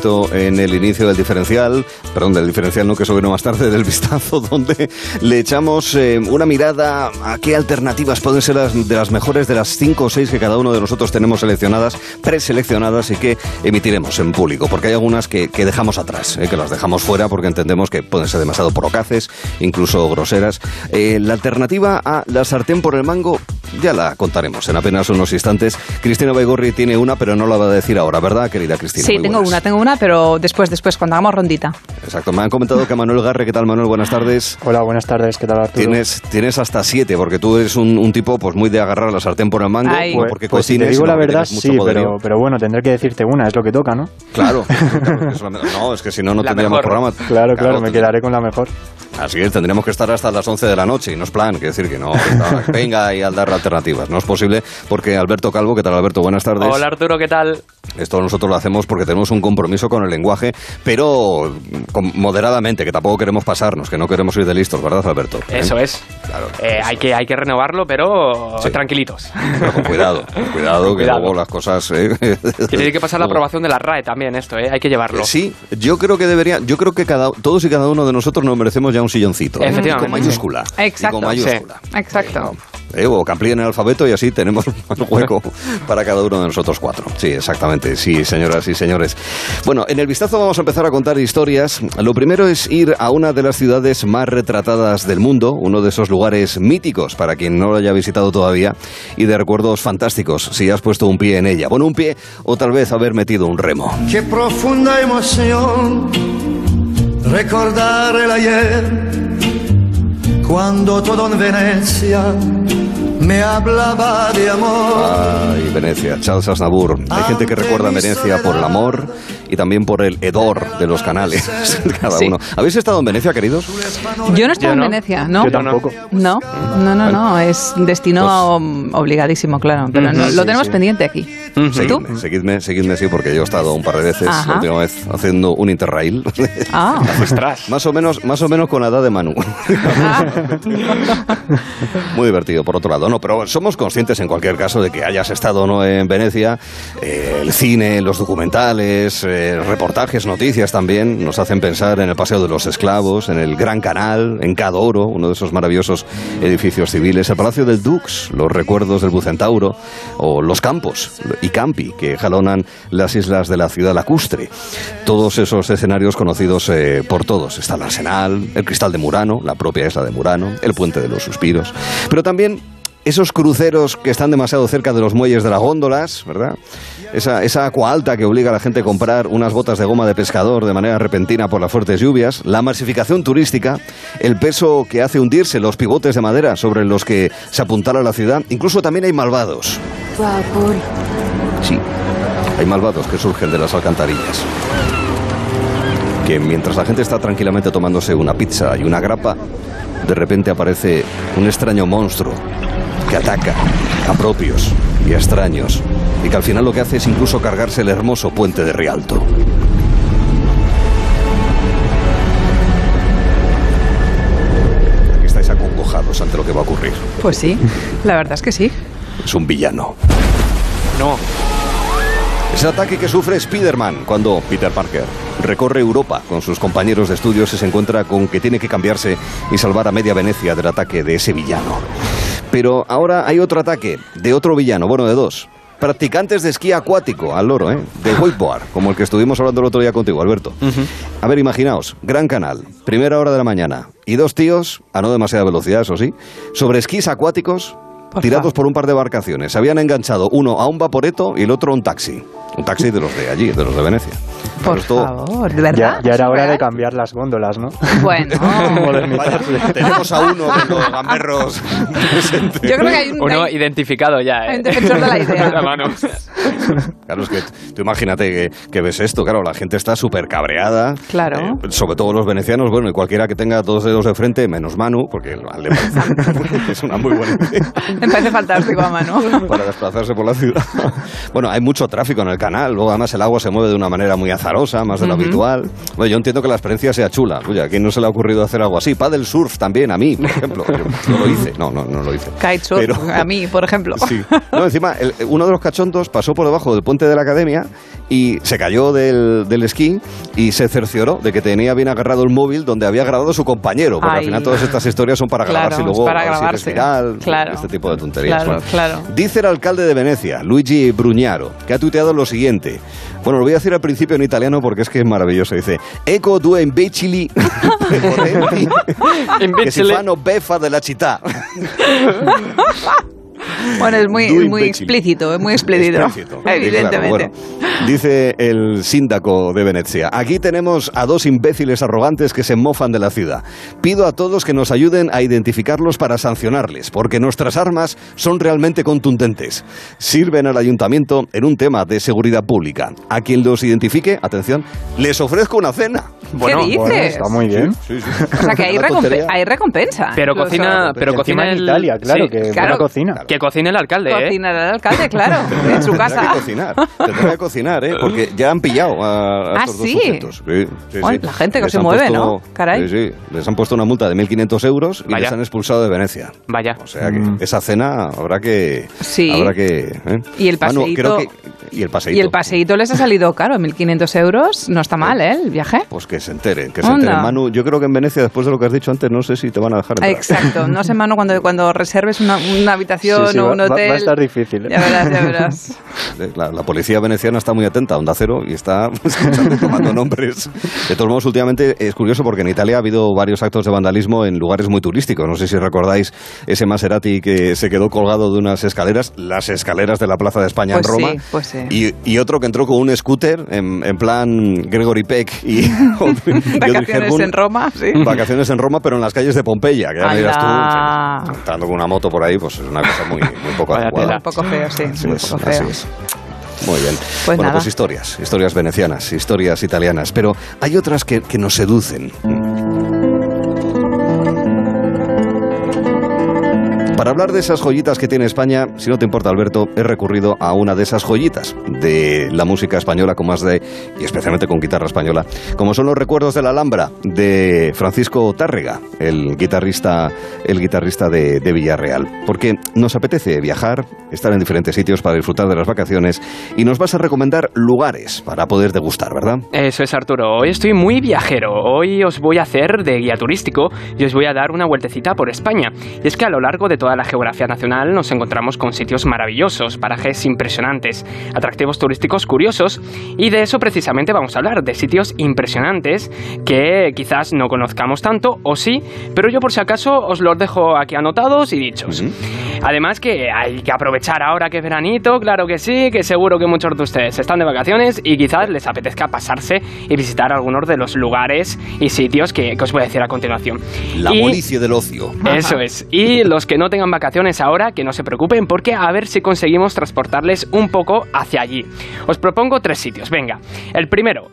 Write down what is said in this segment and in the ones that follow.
momento en el inicio del diferencial, perdón, del diferencial no que eso vino más tarde, del vistazo, donde le echamos eh, una mirada a qué alternativas pueden ser las, de las mejores de las cinco o seis que cada uno de nosotros tenemos seleccionadas, preseleccionadas y que emitiremos en público, porque hay algunas que, que dejamos atrás, eh, que las dejamos fuera porque entendemos que pueden ser demasiado procaces, incluso groseras. Eh, la alternativa a la sartén por el mango ya la contaremos en apenas unos instantes. Cristina Baigorri tiene una, pero no la va a decir ahora, ¿verdad, querida Cristina? Sí, Muy tengo buenas. una, tengo una, pero después, después, cuando hagamos rondita. Exacto, me han comentado que Manuel Garre, ¿qué tal Manuel? Buenas tardes. Hola, buenas tardes, ¿qué tal Arturo? Tienes, tienes hasta siete, porque tú eres un, un tipo pues muy de agarrar la sartén por el mango, Ay. no Pues, porque pues si te digo la porque verdad, sí, pero, pero bueno, tendré que decirte una, es lo que toca, ¿no? Claro, claro, que es la- no, es que si no, no tendríamos programa. Claro, claro, me quedaré con la mejor. Así es, tendríamos que estar hasta las 11 de la noche y no es plan, quiere decir que no, venga y al dar alternativas. No es posible porque Alberto Calvo, ¿qué tal Alberto? Buenas tardes. Hola Arturo, ¿qué tal? Esto nosotros lo hacemos porque tenemos un compromiso con el lenguaje, pero con- moderadamente, que tampoco queremos pasarnos, que no queremos ir de listos, ¿verdad Alberto? ¿Eh? Eso es. Claro. Eh, hay, que, hay que renovarlo, pero Sí. tranquilitos. Pero con cuidado, con cuidado, que Cuidado. luego las cosas... ¿eh? Tiene que pasar la aprobación de la RAE también esto, ¿eh? Hay que llevarlo. Sí, yo creo que debería, yo creo que cada, todos y cada uno de nosotros nos merecemos ya un silloncito. ¿eh? Efectivamente. Y con mayúscula. Exacto. Y con mayúscula. Exacto. Eh, o que amplíen el alfabeto y así tenemos un hueco para cada uno de nosotros cuatro. Sí, exactamente. Sí, señoras y señores. Bueno, en el vistazo vamos a empezar a contar historias. Lo primero es ir a una de las ciudades más retratadas del mundo, uno de esos lugares míticos para quien no lo haya visitado todavía y de recuerdos fantásticos si has puesto un pie en ella. Bueno, un pie o tal vez haber metido un remo. Qué profunda emoción recordar el ayer cuando todo en Venecia me hablaba de amor. Ay, Venecia, Charles Aznavour. Hay gente que recuerda a Venecia por el amor y también por el hedor de los canales. Cada Sí. uno. ¿Habéis estado en Venecia, queridos? Yo no estoy Yo en no. Venecia, ¿no? Yo tampoco. No, no, no, no, es destino um, obligadísimo, claro, pero no- lo tenemos sí. pendiente aquí. Seguidme, seguidme, seguidme, sí, porque yo he estado un par de veces, Ajá. la última vez haciendo un interrail. Ah, más o menos, más o menos con la edad de Manu. Muy divertido, por otro lado. No, pero somos conscientes en cualquier caso de que hayas estado no en Venecia. Eh, el cine, los documentales, eh, reportajes, noticias también nos hacen pensar en el Paseo de los Esclavos, en el Gran Canal, en Cadoro, uno de esos maravillosos edificios civiles, el Palacio del Dux, los recuerdos del Bucentauro, o los campos y campi que jalonan las islas de la ciudad lacustre. Todos esos escenarios conocidos eh, por todos. Está el Arsenal, el Cristal de Murano, la propia isla de Murano, el Puente de los Suspiros. Pero también esos cruceros que están demasiado cerca de los muelles de las góndolas, ¿verdad? Esa, esa agua alta que obliga a la gente a comprar unas botas de goma de pescador de manera repentina por las fuertes lluvias, la masificación turística, el peso que hace hundirse los pivotes de madera sobre los que se apuntala la ciudad, incluso también hay malvados. Sí, hay malvados que surgen de las alcantarillas. Que mientras la gente está tranquilamente tomándose una pizza y una grapa, de repente aparece un extraño monstruo que ataca a propios y a extraños y que al final lo que hace es incluso cargarse el hermoso puente de Rialto. Aquí estáis acongojados ante lo que va a ocurrir. pues sí, la verdad es que sí. Es un villano. No. Es el ataque que sufre Spider-Man cuando Peter Parker recorre Europa con sus compañeros de estudios y se encuentra con que tiene que cambiarse y salvar a media Venecia del ataque de ese villano. Pero ahora hay otro ataque de otro villano, bueno, de dos. Practicantes de esquí acuático, al loro, ¿eh? De wakeboard, como el que estuvimos hablando el otro día contigo, Alberto. A ver, imaginaos, Gran Canal, primera hora de la mañana, y dos tíos, a no demasiada velocidad, eso sí, sobre esquís acuáticos, tirados por un par de embarcaciones. Se habían enganchado uno a un vaporeto y el otro a un taxi. Un taxi de los de allí, de los de Venecia. Por favor, ¿de Ya, verdad? ya era hora de ¿Real? cambiar las góndolas, ¿no? Bueno. Vaya, tenemos a uno de los gamberros presente. yo creo que hay un, Uno hay- identificado ya, ¿eh? hay un defensor de la idea. La mano. Claro, es que tú imagínate que, que ves esto, claro, la gente está súper cabreada. Claro. Eh, sobre todo los venecianos, bueno, y cualquiera que tenga dos dedos de frente, menos Manu, porque al le parece- es una muy buena idea Me parece fantástico, Manu. para desplazarse por la ciudad. Bueno, hay mucho tráfico en el canal, luego además el agua se mueve de una manera muy azarosa, más de lo habitual. Bueno, yo entiendo que la experiencia sea chula. Oye, ¿a quién no se le ha ocurrido hacer algo así? Paddle surf también, a mí, por ejemplo. Yo no lo hice. No, no, no lo hice. Kitesurf, Pero- a mí, por ejemplo. Sí. No, encima, el- uno de los cachondos pasó por debajo del puente de la academia y se cayó del, del esquí y se cercioró de que tenía bien agarrado el móvil donde había grabado su compañero. Porque al Ay. final todas estas historias son para Claro, grabarse y luego para grabarse. viral, Claro. este tipo de tonterías. Claro, Bueno, claro. Dice el alcalde de Venecia, Luigi Brugnaro, que ha tuiteado lo siguiente. Bueno, lo voy a decir al principio en italiano porque es que es maravilloso. Dice, Eco due imbecili che si fanno beffa della città. Bueno, es muy, muy imbécil. explícito, es muy explícito. Explícito. Evidentemente. Claro, bueno. Dice el síndaco de Venecia, aquí tenemos a dos imbéciles arrogantes que se mofan de la ciudad. Pido a todos que nos ayuden a identificarlos para sancionarles, porque nuestras armas son realmente contundentes. Sirven al ayuntamiento en un tema de seguridad pública. A quien los identifique, atención, les ofrezco una cena. Bueno, ¿Qué dices? Bueno, está muy bien. Sí, sí. O sea que hay, tontería. hay recompensa. Pero cocina, pero cocina en el Italia, claro, sí, que claro. buena cocina. que cocine el alcalde, ¿eh? Cocinará el alcalde, claro, en su Tendrá casa. que cocinar, tendrá que cocinar, ¿eh? Porque ya han pillado a, a ¿Ah, estos dos sí? sujetos. Sí, sí, sí. la gente que Les se mueve, puesto- ¿no? Caray. Sí, sí. Les han puesto una multa de 1.500 euros y Vaya. les han expulsado de Venecia. Vaya. O sea que Mm. esa cena habrá que... Sí. Habrá que... ¿eh? Y el Manu, paseíto- creo que- y el paseíto. Y el paseíto les ha salido caro, 1.500 euros. No está mal, ¿eh? El viaje. Pues que se enteren, que se enteren. Manu, yo creo que en Venecia, después de lo que has dicho antes, no sé si te van a dejar entrar. Exacto. No sé, mano, cuando, cuando reserves una, una habitación Sí, sí, o va- un va- va a hotel. estar difícil, ¿eh? Ya verás, ya verás. La, la policía veneciana está muy atenta a Onda Cero y está escuchando, tomando nombres. De todos modos, últimamente es curioso porque en Italia ha habido varios actos de vandalismo en lugares muy turísticos. No sé si recordáis ese Maserati que se quedó colgado de unas escaleras, las escaleras de la Plaza de España Pues en Roma. sí, pues sí. Y, y otro que entró con un scooter en, en plan Gregory Peck y, y Vacaciones en Roma, sí. Vacaciones en Roma, pero en las calles de Pompeya, que ya me dirás tú, entrando con una moto por ahí, pues es una cosa muy, muy poco adecuada. tela. Un poco feo, sí. Así es, poco así feo. es. Muy bien. Pues bueno, nada. pues historias, historias venecianas, historias italianas, pero hay otras que, que nos seducen. Para hablar de esas joyitas que tiene España, si no te importa, Alberto, he recurrido a una de esas joyitas de la música española, con más de, y especialmente con guitarra española, como son los recuerdos de la Alhambra de Francisco Tárrega, el guitarrista, el guitarrista de, Villarreal. Porque nos apetece viajar, estar en diferentes sitios para disfrutar de las vacaciones y nos vas a recomendar lugares para poder degustar, ¿verdad? Eso es Arturo, hoy estoy muy viajero, hoy os voy a hacer de guía turístico y os voy a dar una vueltecita por España. Y es que a lo largo de toda geografía nacional nos encontramos con sitios maravillosos, parajes impresionantes, atractivos turísticos curiosos y de eso precisamente vamos a hablar, de sitios impresionantes que quizás no conozcamos tanto o sí, pero yo por si acaso os los dejo aquí anotados y dichos. Además que hay que aprovechar ahora que es veranito, claro que sí, que seguro que muchos de ustedes están de vacaciones y quizás les apetezca pasarse y visitar algunos de los lugares y sitios que, que os voy a decir a continuación. La Y- del ocio. eso es. Y los que no tengan vacaciones ahora, que no se preocupen, porque a ver si conseguimos transportarles un poco hacia allí. Os propongo tres sitios. Venga, el primero.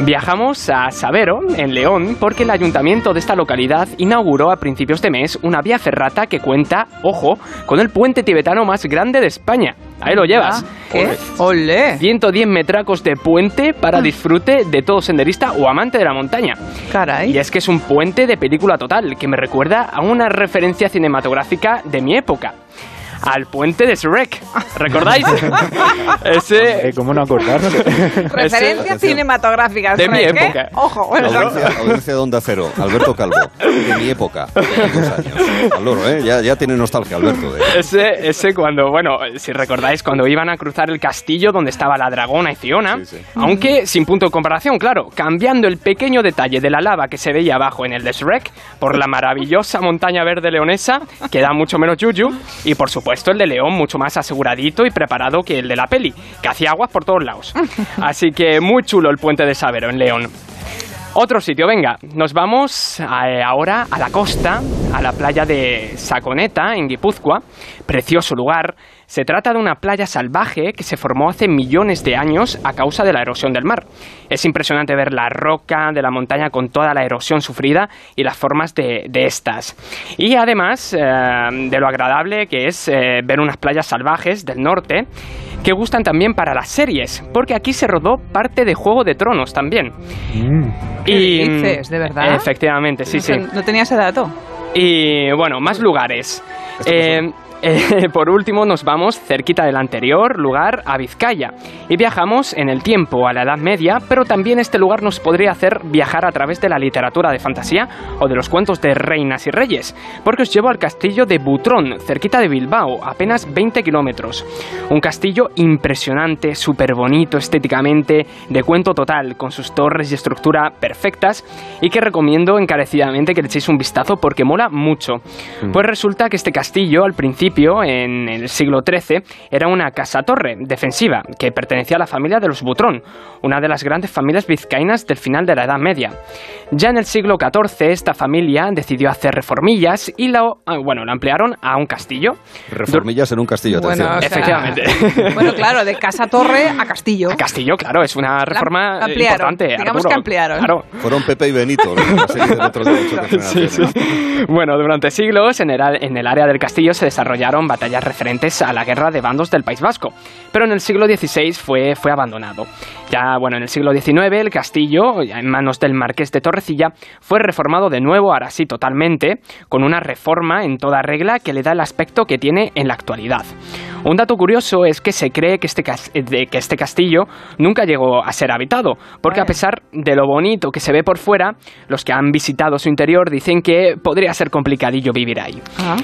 Viajamos a Sabero, en León, porque el ayuntamiento de esta localidad inauguró a principios de mes una vía ferrata que cuenta, ojo, con el puente tibetano más grande de España. Ahí lo llevas. ¿Qué? ¡Olé! 110 metracos de puente para disfrute de todo senderista o amante de la montaña. Caray. Y es que es un puente de película total, que me recuerda a una referencia cinematográfica de mi época. Al puente de Shrek. ¿Recordáis? Ese... Eh, ¿Cómo no acordarnos? Referencias cinematográficas. De mi ¿qué? época. Ojo, bueno, audiencia, audiencia de Onda Cero, Alberto Calvo, de mi época, de dos años. Al loro, ¿eh? Ya, ya tiene nostalgia, Alberto. De... Ese, ese cuando, bueno, si recordáis, cuando iban a cruzar el castillo donde estaba la dragona y Fiona, Sí, sí. aunque sin punto de comparación, claro, cambiando el pequeño detalle de la lava que se veía abajo en el de Shrek por la maravillosa montaña verde leonesa, que da mucho menos yuyu, y por supuesto el de León mucho más aseguradito y preparado que el de la peli, que hacía aguas por todos lados. Así que muy chulo el puente de Sabero en León. Otro sitio, venga, nos vamos eh, ahora a la costa, a la playa de Saconeta, en Guipúzcoa. Precioso lugar. Se trata de una playa salvaje que se formó hace millones de años a causa de la erosión del mar. Es impresionante ver la roca de la montaña con toda la erosión sufrida y las formas de, de estas. Y además eh, de lo agradable que es eh, ver unas playas salvajes del norte, que gustan también para las series, porque aquí se rodó parte de Juego de Tronos también. Mm. ¿Qué dices? ¿De verdad? Efectivamente, sí, no, sí. No tenía ese dato. Y bueno, más lugares. Eh, eh, por último, nos vamos cerquita del anterior lugar, a Vizcaya. Y viajamos en el tiempo, a la Edad Media, pero también este lugar nos podría hacer viajar a través de la literatura de fantasía o de los cuentos de reinas y reyes, porque os llevo al castillo de Butrón, cerquita de Bilbao, apenas 20 kilómetros. Un castillo impresionante, súper bonito estéticamente, de cuento total, con sus torres y estructura perfectas, y que recomiendo encarecidamente que le echéis un vistazo porque mola mucho. Pues resulta que este castillo, al principio, en el siglo XIII, era una casa-torre defensiva que pertenecía a la familia de los Butrón, una de las grandes familias vizcaínas del final de la Edad Media. Ya en el siglo XIV, esta familia decidió hacer reformillas y lo, ah, bueno, lo ampliaron a un castillo. Reformillas en un castillo, Bueno, o sea, Efectivamente. bueno, claro, de casa-torre a castillo. A Castillo, claro, es una reforma eh, ampliaron, importante. digamos Arturo. que ampliaron. Claro. Fueron Pepe y Benito, la. Bueno, durante siglos en el, en el área del castillo se batallas referentes a la guerra de bandos del País Vasco, pero en el siglo XVI fue, fue abandonado. Ya, bueno, en el siglo XIX el castillo, en manos del marqués de Torrecilla, fue reformado de nuevo, ahora sí totalmente, con una reforma en toda regla que le da el aspecto que tiene en la actualidad. Un dato curioso es que se cree que este, eh, de que este castillo nunca llegó a ser habitado, porque a pesar de lo bonito que se ve por fuera, los que han visitado su interior dicen que podría ser complicadillo vivir ahí. Ah.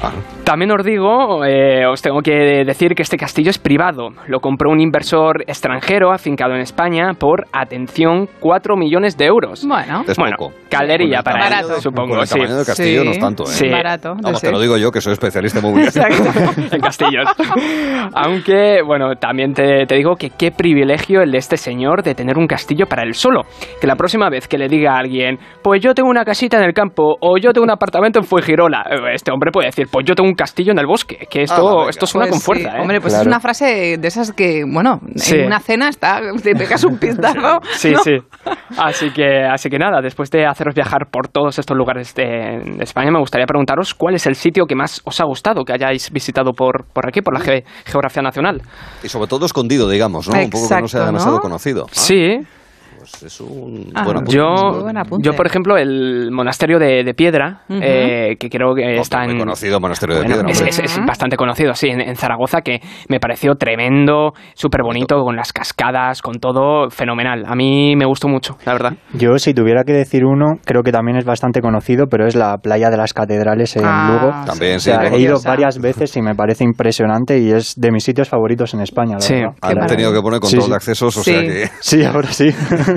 También os digo, eh, os tengo que decir que este castillo es privado. Lo compró un inversor extranjero afincado en España por, atención, 4 millones de euros. Bueno, Es bueno, poco. el para él, supongo, Con el sí. tamaño del castillo Sí. no es tanto, ¿eh? Sí. barato. Vamos, sí. te lo digo yo, que soy especialista en movilidad. En castillos. Aunque, bueno, también te, te digo que qué privilegio el de este señor de tener un castillo para él solo. Que la próxima vez que le diga a alguien, pues yo tengo una casita en el campo o yo tengo un apartamento en Fuengirola, eh, este hombre puede decir, pues yo tengo un castillo en el bosque. Que esto, Ah, esto suena Pues con fuerza, sí. ¿eh? Hombre, pues Claro. es una frase de esas que, bueno, Sí. en una cena está, te pegas un pistazo. Sí, ¿no? sí. Así que, así que nada, después de haceros viajar por todos estos lugares de, de España, me gustaría preguntaros cuál es el sitio que más os ha gustado que hayáis visitado por, por aquí, por la ge- geografía nacional. Y sobre todo escondido, digamos, ¿no? un poco que no sea demasiado ¿no? conocido. Sí, pues es un Ah, buen apunte. Yo, buen apunte. yo, por ejemplo, el monasterio de, de Piedra, eh, que creo que Oh, está muy en... conocido monasterio de piedra. es, bastante conocido, sí, en, en Zaragoza, que me pareció tremendo, súper bonito, con las cascadas, con todo, fenomenal. A mí me gustó mucho, la verdad. Yo, si tuviera que decir uno, creo que también es bastante conocido, pero es la playa de las catedrales en Ah, Lugo. También, O sí. sea, bueno. he ido varias veces y me parece impresionante y es de mis sitios favoritos en España. la Sí. verdad. Han tenido que poner Sí, control sí. de accesos, o Sí. sea que... Sí, ahora sí.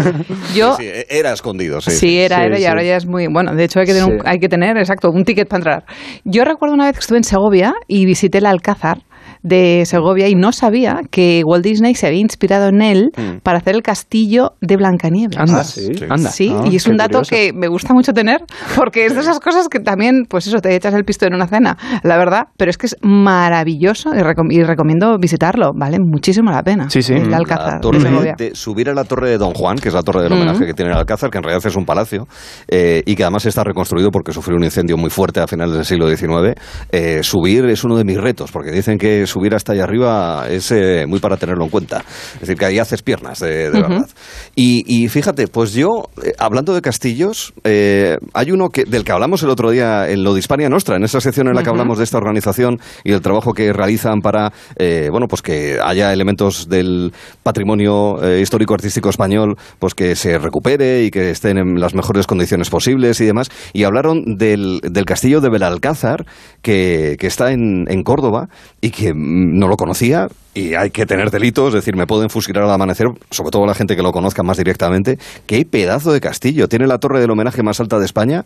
Yo, Sí, sí, era escondido, sí. Sí, era, Sí, era y ahora ya es muy bueno. De hecho, hay que tener, un- hay que tener, exacto, un ticket para entrar. Yo recuerdo una vez que estuve en Segovia y visité el Alcázar de Segovia y no sabía que Walt Disney se había inspirado en él Mm. para hacer el castillo de Blancanieves. Anda, Ah, sí. anda. Sí, Ah, y es qué un dato curioso. que me gusta mucho tener, porque es de esas cosas que también, pues eso, te echas el pisto en una cena, la verdad, pero es que es maravilloso y, recom- y recomiendo visitarlo, vale muchísimo la pena. Sí, sí. El Mm, La Alcázar torre de Segovia. de- subir a la torre de Don Juan, que es la torre del homenaje que tiene el Alcázar, que en realidad es un palacio, eh, y que además está reconstruido porque sufrió un incendio muy fuerte a finales del siglo XIX. eh, subir es uno de mis retos, porque dicen que subir hasta allá arriba es eh, muy para tenerlo en cuenta. Es decir, que ahí haces piernas, de, verdad. Y, y fíjate, pues yo, eh, hablando de castillos, eh, hay uno que, del que hablamos el otro día en lo de Hispania Nostra, en esa sección en la que hablamos de esta organización y del trabajo que realizan para, eh, bueno, pues que haya elementos del patrimonio eh, histórico artístico español, pues que se recupere y que estén en las mejores condiciones posibles y demás. Y hablaron del, del castillo de Belalcázar, que, que está en, en Córdoba y que no lo conocía. Y hay que tener delitos, es decir, me pueden fusilar al amanecer, sobre todo la gente que lo conozca más directamente. Qué pedazo de castillo. Tiene la torre del homenaje más alta de España.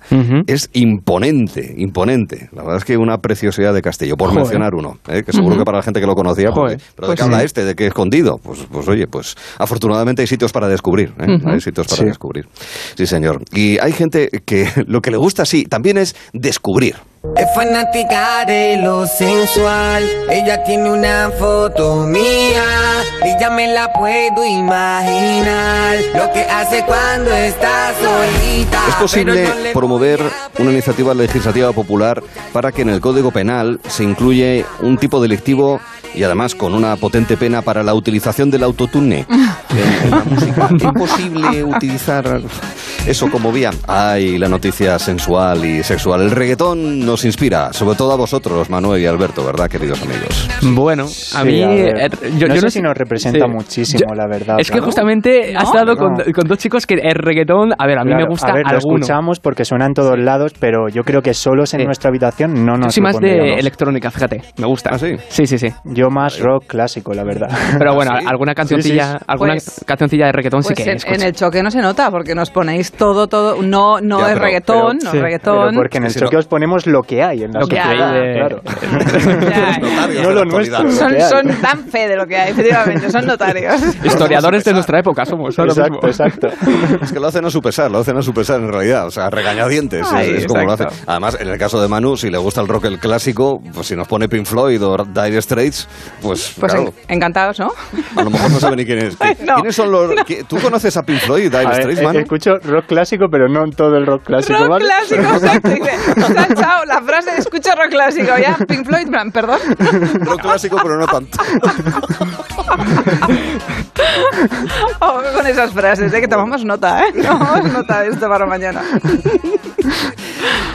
Es imponente, imponente. La verdad es que una preciosidad de castillo, por Joder. mencionar uno. ¿eh? Que seguro que para la gente que lo conocía, porque- Joder. pero ¿de Pues qué habla sí. este? ¿De qué escondido? Pues, pues oye, pues afortunadamente hay sitios para descubrir. ¿eh? Hay sitios para Sí. descubrir. Sí, señor. Y hay gente que lo que le gusta, sí, también es descubrir. Es fanática de lo sensual. Ella tiene una foto mía. Y ya me la puedo imaginar. Lo que hace cuando está solita. Es posible promover una iniciativa legislativa popular para que en el Código Penal se incluye un tipo delictivo y además con una potente pena para la utilización del autotune en, en la música. Imposible utilizar eso como vía. Ay, la noticia sensual y sexual. El reggaetón nos inspira, sobre todo a vosotros, Manuel y Alberto, ¿verdad, queridos amigos? Bueno, a Sí, mí. a eh, yo, no yo sé no si nos representa muchísimo, Yo- la verdad. Es que claro. justamente has dado con, no. con dos chicos que el reggaetón. A ver, a mí Claro, me gusta a ver, lo alguno. escuchamos porque suena en todos lados, pero yo creo que solos en Sí. nuestra habitación no Yo nos soy lo más de electrónica, fíjate. Me gusta. ¿Ah, sí? Sí, sí, sí. Yo más rock clásico, la verdad. Pero bueno, ¿Sí? alguna cancioncilla, alguna Pues- cancioncilla de reggaetón sí Pues que en, escucho. en el choque no se nota porque nos ponéis todo, todo. No, no Ya, es pero- reggaetón, pero- no sí, es Pero reggaetón. porque en el choque no. os ponemos lo que hay en la Lo que sociedad, hay de- claro. No lo nuestro. Son, son dan fe de lo que hay, efectivamente, son notarios. Historiadores de nuestra época somos. ¿no? Exacto, mismo. exacto. Es que lo hacen a su pesar, lo hacen a su pesar en realidad, o sea, regañadientes, es- Ay, es, como lo hacen. Además, en el caso de Manu, si le gusta el rock el clásico, pues si nos pone Pink Floyd o Dire Straits, pues, Pues claro, en- encantados, ¿no? a lo mejor no sabe ni quién es. Ay, no. ¿Quiénes son los...? qui- ¿Tú conoces a Pink Floyd y Dire Straits, eh, Manu? escucho rock clásico, pero no todo el rock clásico, Rock ¿vale? clásico, exacto. Dice, ha echado la frase de escucha rock clásico, ya, Pink Floyd, en perdón. Rock clásico, pero no tanto. Ojo con esas frases, ¿eh? que tomamos nota, ¿eh? Tomamos nota de esto para mañana.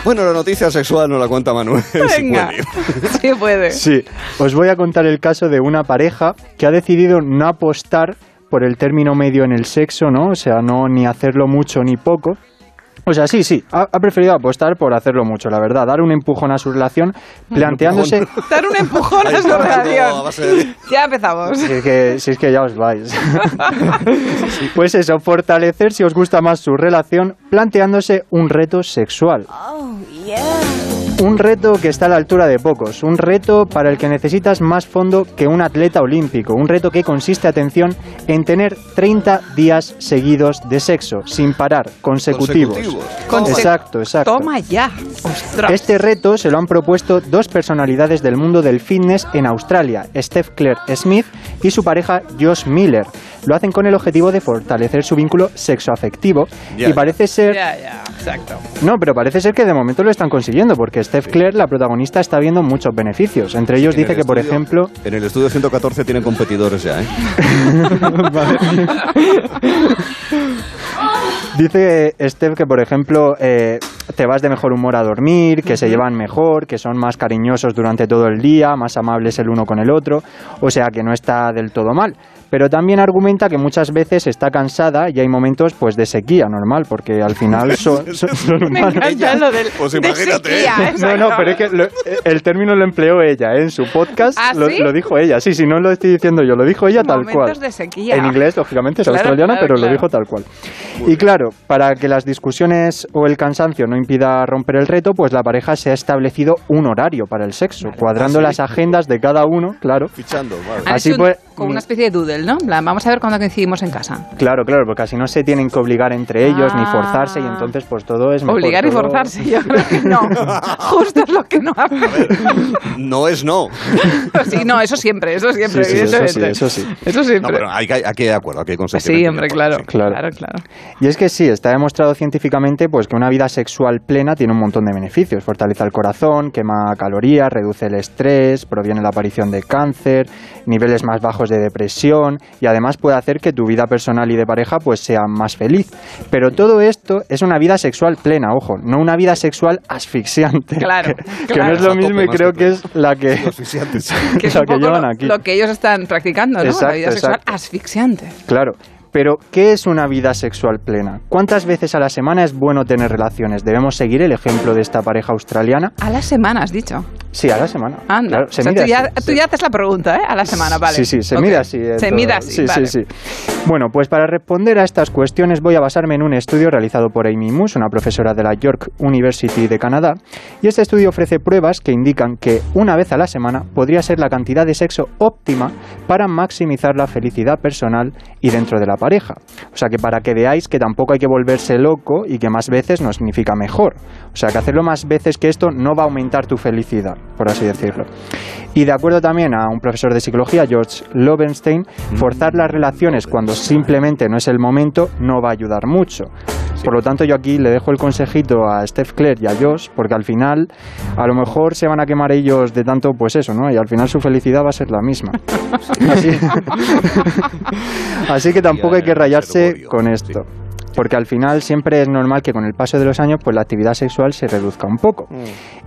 Bueno, la noticia sexual no la cuenta Manuel, si Venga, puede. sí puede. Sí, os voy a contar el caso de una pareja que ha decidido no apostar por el término medio en el sexo, ¿no? O sea, no ni hacerlo mucho ni poco. O sea, sí, sí, ha, ha preferido apostar por hacerlo mucho, la verdad, dar un empujón a su relación, planteándose... Dar un empujón a su relación. Ya empezamos. Si es, que, si es que ya os vais. Pues eso, fortalecer si os gusta más su relación, planteándose un reto sexual. Un reto que está a la altura de pocos, un reto para el que necesitas más fondo que un atleta olímpico, un reto que consiste, atención, en tener 30 días seguidos de sexo, sin parar, consecutivos. Consecutivos. Exacto, exacto. Toma ya. Ostras. Este reto se lo han propuesto dos personalidades del mundo del fitness en Australia, Steph Claire Smith y su pareja Josh Miller. Lo hacen con el objetivo de fortalecer su vínculo sexoafectivo Ya, y parece ser Ya, ya, exacto. no, pero parece ser que de momento lo están consiguiendo porque Steph Claire, la protagonista, está viendo muchos beneficios. Entre ellos En dice el que, por ejemplo, En el estudio 114 tienen competidores ya, ¿eh? Dice Steph que, por ejemplo, eh, te vas de mejor humor a dormir, que se llevan mejor, que son más cariñosos durante todo el día, más amables el uno con el otro, o sea que no está del todo mal. Pero también argumenta que muchas veces está cansada y hay momentos pues de sequía normal, porque al final son, son- son Me humanos. encanta lo del. Pues de imagínate, sequía, ¿eh? No, no, pero es que lo- el término lo empleó ella ¿eh? en su podcast. ¿Ah, lo, sí? lo dijo ella. Sí, sí, no lo estoy diciendo yo, lo dijo ella tal Momentos cual. de sequía. En inglés, lógicamente, es Claro, australiana, claro, pero claro. lo dijo tal cual. Y claro, para que las discusiones o el cansancio no impida romper el reto, pues la pareja se ha establecido un horario para el sexo, cuadrando ¿Ah, sí? las agendas de cada uno, claro. Fichando, vale. Han Así pues- Con una especie de doodle, ¿no? Plan, Vamos a ver cuándo coincidimos en casa. Claro, claro, porque así no se tienen que obligar entre ellos ni Ah. forzarse y entonces pues todo es mejor. Obligar y todo- forzarse, yo creo que no. Justo es lo que no hace. No es no. Sí, no, eso siempre, eso siempre, Sí, sí, eso sí, evidentemente. eso sí. Eso No, siempre. pero hay, que- hay que de acuerdo, hay que conseguir. sí, hombre, claro, Claro. claro, claro. Y es que sí, está demostrado científicamente pues, que una vida sexual plena tiene un montón de beneficios. Fortalece el corazón, quema calorías, reduce el estrés, proviene la aparición de cáncer, niveles más bajos de depresión y además puede hacer que tu vida personal y de pareja pues, sea más feliz. Pero todo esto es una vida sexual plena, ojo, no una vida sexual asfixiante. Claro, que, no es lo mismo y creo que que es la que, Asfixiantes. Que es la un que poco llevan lo, aquí. lo que ellos están practicando, ¿no? la vida sexual exacto. asfixiante. Claro. Pero, ¿qué es una vida sexual plena? ¿Cuántas veces a la semana es bueno tener relaciones? ¿Debemos seguir el ejemplo de esta pareja australiana? A la semana, has dicho. Sí, a la semana. Anda. Claro, se O sea, mide tú, ya, así, tú sí. ya haces la pregunta, ¿eh? A la semana, vale. Sí, sí, se Ok. mide así. eh, Se todo. mide así, Sí, vale. sí, sí. Bueno, pues para responder a estas cuestiones voy a basarme en un estudio realizado por Amy Moose, una profesora de la York University de Canadá, y este estudio ofrece pruebas que indican que una vez a la semana podría ser la cantidad de sexo óptima para maximizar la felicidad personal y dentro de la pareja. O sea que para que veáis que tampoco hay que volverse loco y que más veces no significa mejor. O sea que hacerlo más veces que esto no va a aumentar tu felicidad, por así decirlo. Y de acuerdo también a un profesor de psicología, George Lovenstein, forzar las relaciones cuando simplemente no es el momento no va a ayudar mucho. Por lo tanto, yo aquí le dejo el consejito a Steph Claire y a Josh, porque al final, a lo mejor se van a quemar ellos de tanto, pues eso, ¿no? Y al final su felicidad va a ser la misma. Así, Así que tampoco hay que rayarse con esto. Porque al final siempre es normal que con el paso de los años pues la actividad sexual se reduzca un poco.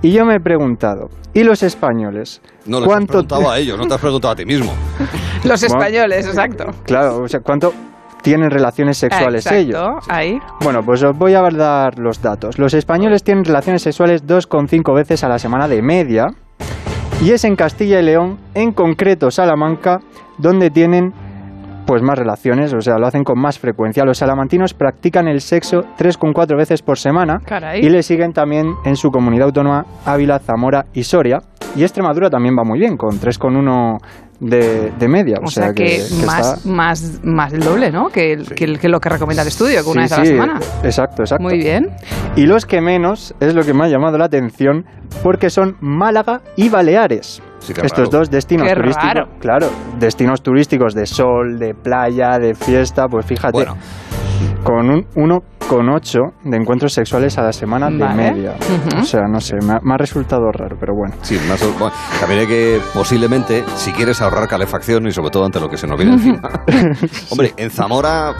Y yo me he preguntado, ¿y los españoles? No les has ¿Cuánto preguntado a ellos, no te has preguntado a ti mismo. Los Bueno. españoles, exacto. Claro, o sea, ¿cuánto tienen relaciones sexuales Exacto, ellos? Ahí. Bueno, pues os voy a dar los datos. Los españoles tienen relaciones sexuales 2,5 veces a la semana de media. Y es en Castilla y León, en concreto Salamanca, donde tienen pues más relaciones, o sea, lo hacen con más frecuencia. Los salamantinos practican el sexo 3,4 veces por semana Caray. y le siguen también en su comunidad autónoma Ávila, Zamora y Soria. Y Extremadura también va muy bien, con 3,1 de, de media. O, sea, que, que más, está- más, más del doble, ¿no? Que, el- que, el- que lo que recomienda el estudio, que una Sí, vez a la sí, semana. Exacto, exacto. Muy bien. Y los que menos es lo que me ha llamado la atención porque son Málaga y Baleares. Sí, Estos raro. dos destinos Qué turísticos, raro. claro, destinos turísticos de sol, de playa, de fiesta, pues fíjate, Bueno, con un 1,8 de encuentros sexuales a la semana de Vale. media. Ujú. O sea, no sé, me ha, me ha resultado raro, pero bueno. sí, más bueno, también hay que, posiblemente, si quieres ahorrar calefacción y sobre todo ante lo que se nos viene encima. Hombre, en Zamora,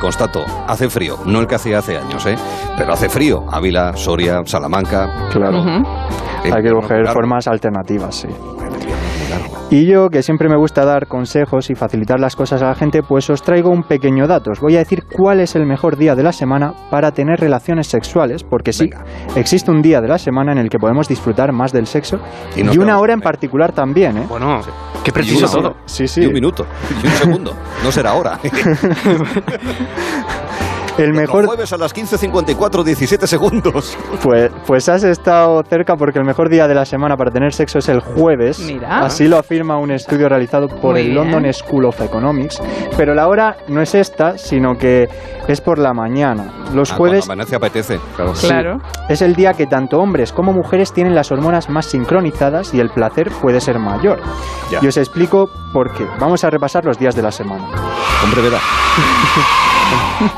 constato, hace frío, no el que hacía hace años, ¿eh? Pero hace frío. Ávila, Soria, Salamanca. Claro, Ujú. eh, hay que coger claro. formas alternativas, sí. Largo. Y yo, que siempre me gusta dar consejos y facilitar las cosas a la gente, pues os traigo un pequeño dato. Os voy a decir cuál es el mejor día de la semana para tener relaciones sexuales, porque sí, Venga. existe un día de la semana en el que podemos disfrutar más del sexo Y una hora en particular también, ¿eh? Bueno, qué Y preciso todo. hora. Sí, sí. Y un minuto, y un segundo. No será ahora. El Los mejor, jueves a las 15.54, 17 segundos. pues, pues has estado cerca porque el mejor día de la semana para tener sexo es el jueves. Mira. Así lo afirma un estudio realizado por Muy el bien. London School of Economics. Pero la hora no es esta, sino que es por la mañana. Los Ah, jueves amanece apetece. Claro. Sí. Claro. Es el día que tanto hombres como mujeres tienen las hormonas más sincronizadas y el placer puede ser mayor. Ya. Y os explico por qué. Vamos a repasar los días de la semana. Con brevedad.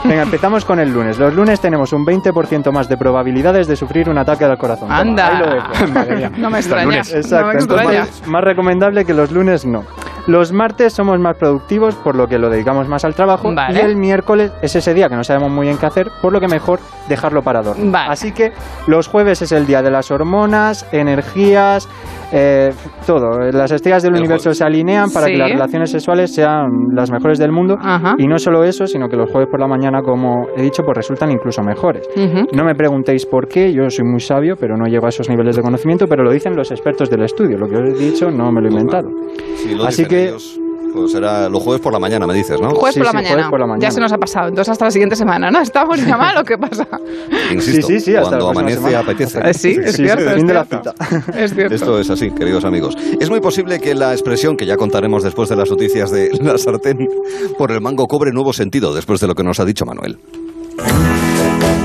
Venga, empezamos con el lunes. Los lunes tenemos un 20% más de probabilidades de sufrir un ataque al corazón. Toma, Anda. ahí lo dejo. Madre mía. No me extraña. Exacto, No me entonces extraña. es más recomendable que los lunes no. Los martes somos más productivos, por lo que lo dedicamos más al trabajo. Vale. Y el miércoles es ese día que no sabemos muy bien qué hacer, por lo que mejor dejarlo para dormir. Vale. Así que los jueves es el día de las hormonas, energías, eh, todo. Las estrellas del El universo se alinean para Sí. que las relaciones sexuales sean las mejores del mundo. Ajá. Y no solo eso, sino que los jueves por la mañana, como he dicho, pues resultan incluso mejores. No me preguntéis por qué, yo soy muy sabio, pero no llego a esos niveles de conocimiento, pero lo dicen los expertos del estudio. Lo que os he dicho no me lo he inventado. Lo Así dicen que- pues será los jueves por la mañana, me dices, ¿no? Jueves, Sí, por la sí, mañana. jueves por la mañana. Ya se nos ha pasado. Entonces hasta la siguiente semana, ¿no? ¿Estamos ya mal o qué pasa? Insisto, Sí, sí, sí, hasta cuando amanece semana. apetece. Eh, sí, es cierto. es fin de la cierto. cita. Es cierto. Esto es así, queridos amigos. Es muy posible que la expresión que ya contaremos después de las noticias de la sartén por el mango cobre nuevo sentido después de lo que nos ha dicho Manuel.